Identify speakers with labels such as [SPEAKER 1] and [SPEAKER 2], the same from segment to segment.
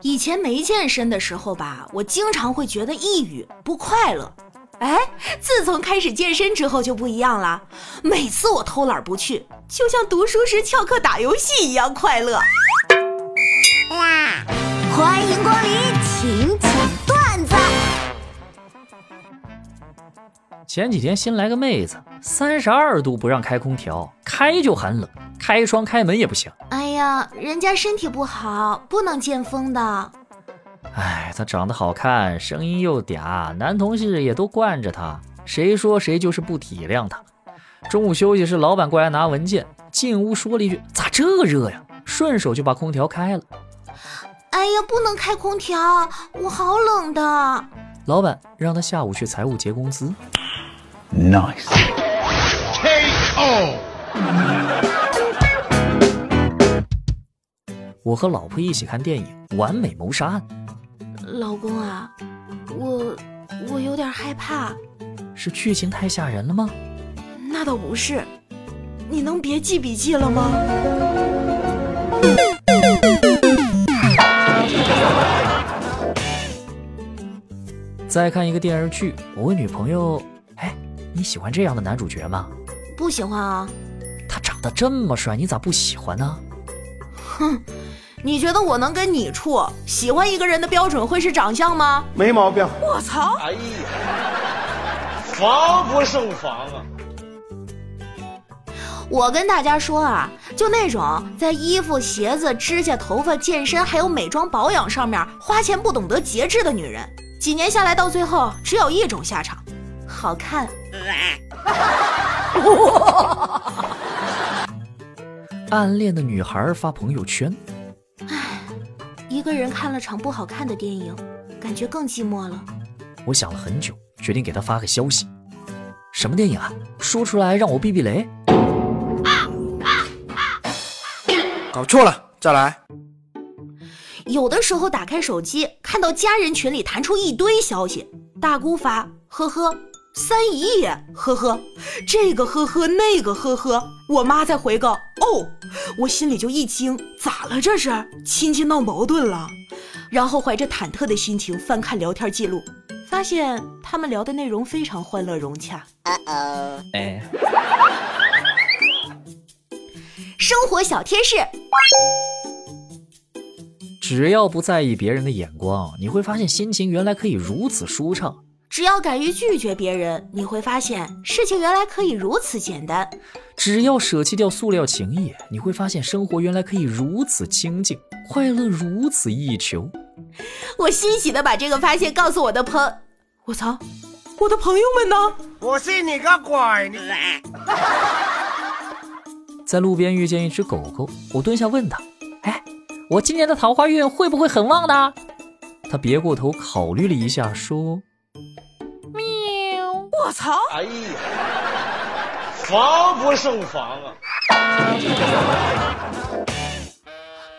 [SPEAKER 1] 以前没健身的时候吧，我经常会觉得抑郁不快乐。哎，自从开始健身之后就不一样了，每次我偷懒不去，就像读书时翘课打游戏一样快乐。
[SPEAKER 2] 哇！欢迎光临，请讲段子。
[SPEAKER 3] 前几天新来个妹子，三十二度不让开空调，开就寒冷，开窗开门也不行。
[SPEAKER 1] 哎呀，人家身体不好，不能见风的。
[SPEAKER 3] 哎，她长得好看，声音又嗲，男同事也都惯着她，谁说谁就是不体谅她。中午休息时，老板过来拿文件，进屋说了一句：“咋这热呀？”顺手就把空调开了。
[SPEAKER 1] 哎呀，不能开空调，我好冷的。
[SPEAKER 3] 老板让他下午去财务结工资。
[SPEAKER 4] Nice，K.O.
[SPEAKER 3] 我和老婆一起看电影《完美谋杀案》。
[SPEAKER 1] 老公啊，我我有点害怕。
[SPEAKER 3] 是剧情太吓人了吗？
[SPEAKER 1] 那倒不是。你能别记笔记了吗？
[SPEAKER 3] 再看一个电视剧，我问女朋友：“哎，你喜欢这样的男主角吗？”
[SPEAKER 1] 不喜欢啊。
[SPEAKER 3] 他长得这么帅，你咋不喜欢呢？
[SPEAKER 1] 哼，你觉得我能跟你处？喜欢一个人的标准会是长相吗？
[SPEAKER 4] 没毛病。
[SPEAKER 1] 我操！
[SPEAKER 4] 哎呀，防不胜防啊！
[SPEAKER 1] 我跟大家说啊，就那种在衣服、鞋子、指甲、头发、健身还有美妆保养上面花钱不懂得节制的女人。几年下来，到最后只有一种下场，好看。
[SPEAKER 3] 暗恋的女孩发朋友圈。
[SPEAKER 1] 唉，一个人看了场不好看的电影，感觉更寂寞了。
[SPEAKER 3] 我想了很久，决定给他发个消息。什么电影啊？说出来让我避避雷。
[SPEAKER 5] 搞错了，再来。
[SPEAKER 1] 有的时候打开手机，看到家人群里弹出一堆消息，大姑发呵呵，三姨也呵呵，这个呵呵那个呵呵，我妈再回个哦，我心里就一惊，咋了这是？亲戚闹矛盾了？然后怀着忐忑的心情翻看聊天记录，发现他们聊的内容非常欢乐融洽。
[SPEAKER 3] 哎，
[SPEAKER 1] 生活小贴士。
[SPEAKER 3] 只要不在意别人的眼光，你会发现心情原来可以如此舒畅；
[SPEAKER 1] 只要敢于拒绝别人，你会发现事情原来可以如此简单；
[SPEAKER 3] 只要舍弃掉塑料情谊，你会发现生活原来可以如此清静，快乐如此易求。
[SPEAKER 1] 我欣喜的把这个发现告诉我的朋……我操，我的朋友们呢？
[SPEAKER 4] 我信你个鬼！你
[SPEAKER 3] 在路边遇见一只狗狗，我蹲下问他：“哎。”我今年的桃花运会不会很旺呢？他别过头考虑了一下，说：“
[SPEAKER 1] 喵！我操！
[SPEAKER 4] 哎呀，防不胜防啊！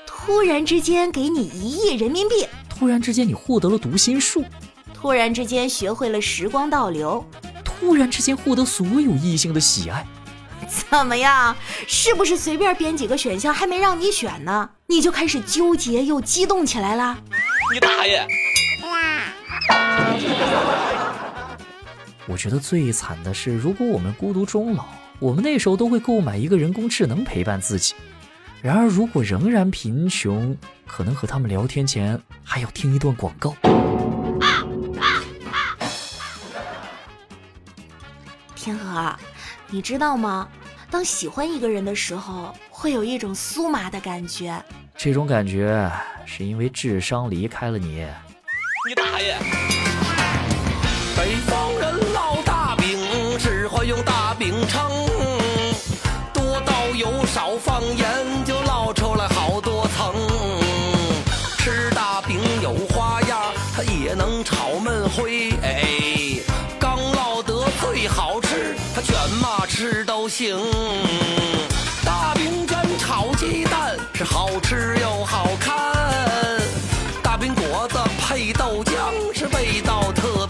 [SPEAKER 1] 突然之间给你一亿人民币，
[SPEAKER 3] 突然之间你获得了读心术，
[SPEAKER 1] 突然之间学会了时光倒流，
[SPEAKER 3] 突然之间获得所有异性的喜爱。
[SPEAKER 1] 怎么样？是不是随便编几个选项还没让你选呢，你就开始纠结又激动起来了？
[SPEAKER 4] 你大爷！
[SPEAKER 3] 我觉得最惨的是，如果我们孤独终老，我们那时候都会购买一个人工智能陪伴自己。然而，如果仍然贫穷，可能和他们聊天前还要听一段广告。
[SPEAKER 1] 天河。你知道吗？当喜欢一个人的时候，会有一种酥麻的感觉。
[SPEAKER 3] 这种感觉是因为智商离开了你。
[SPEAKER 4] 你大爷！
[SPEAKER 6] 放盐就烙出来好多层，吃大饼有花样，它也能炒焖灰。哎，刚烙得最好吃，它卷嘛吃都行。大饼卷炒鸡蛋是好吃又好看，大饼果子配豆浆是味道特。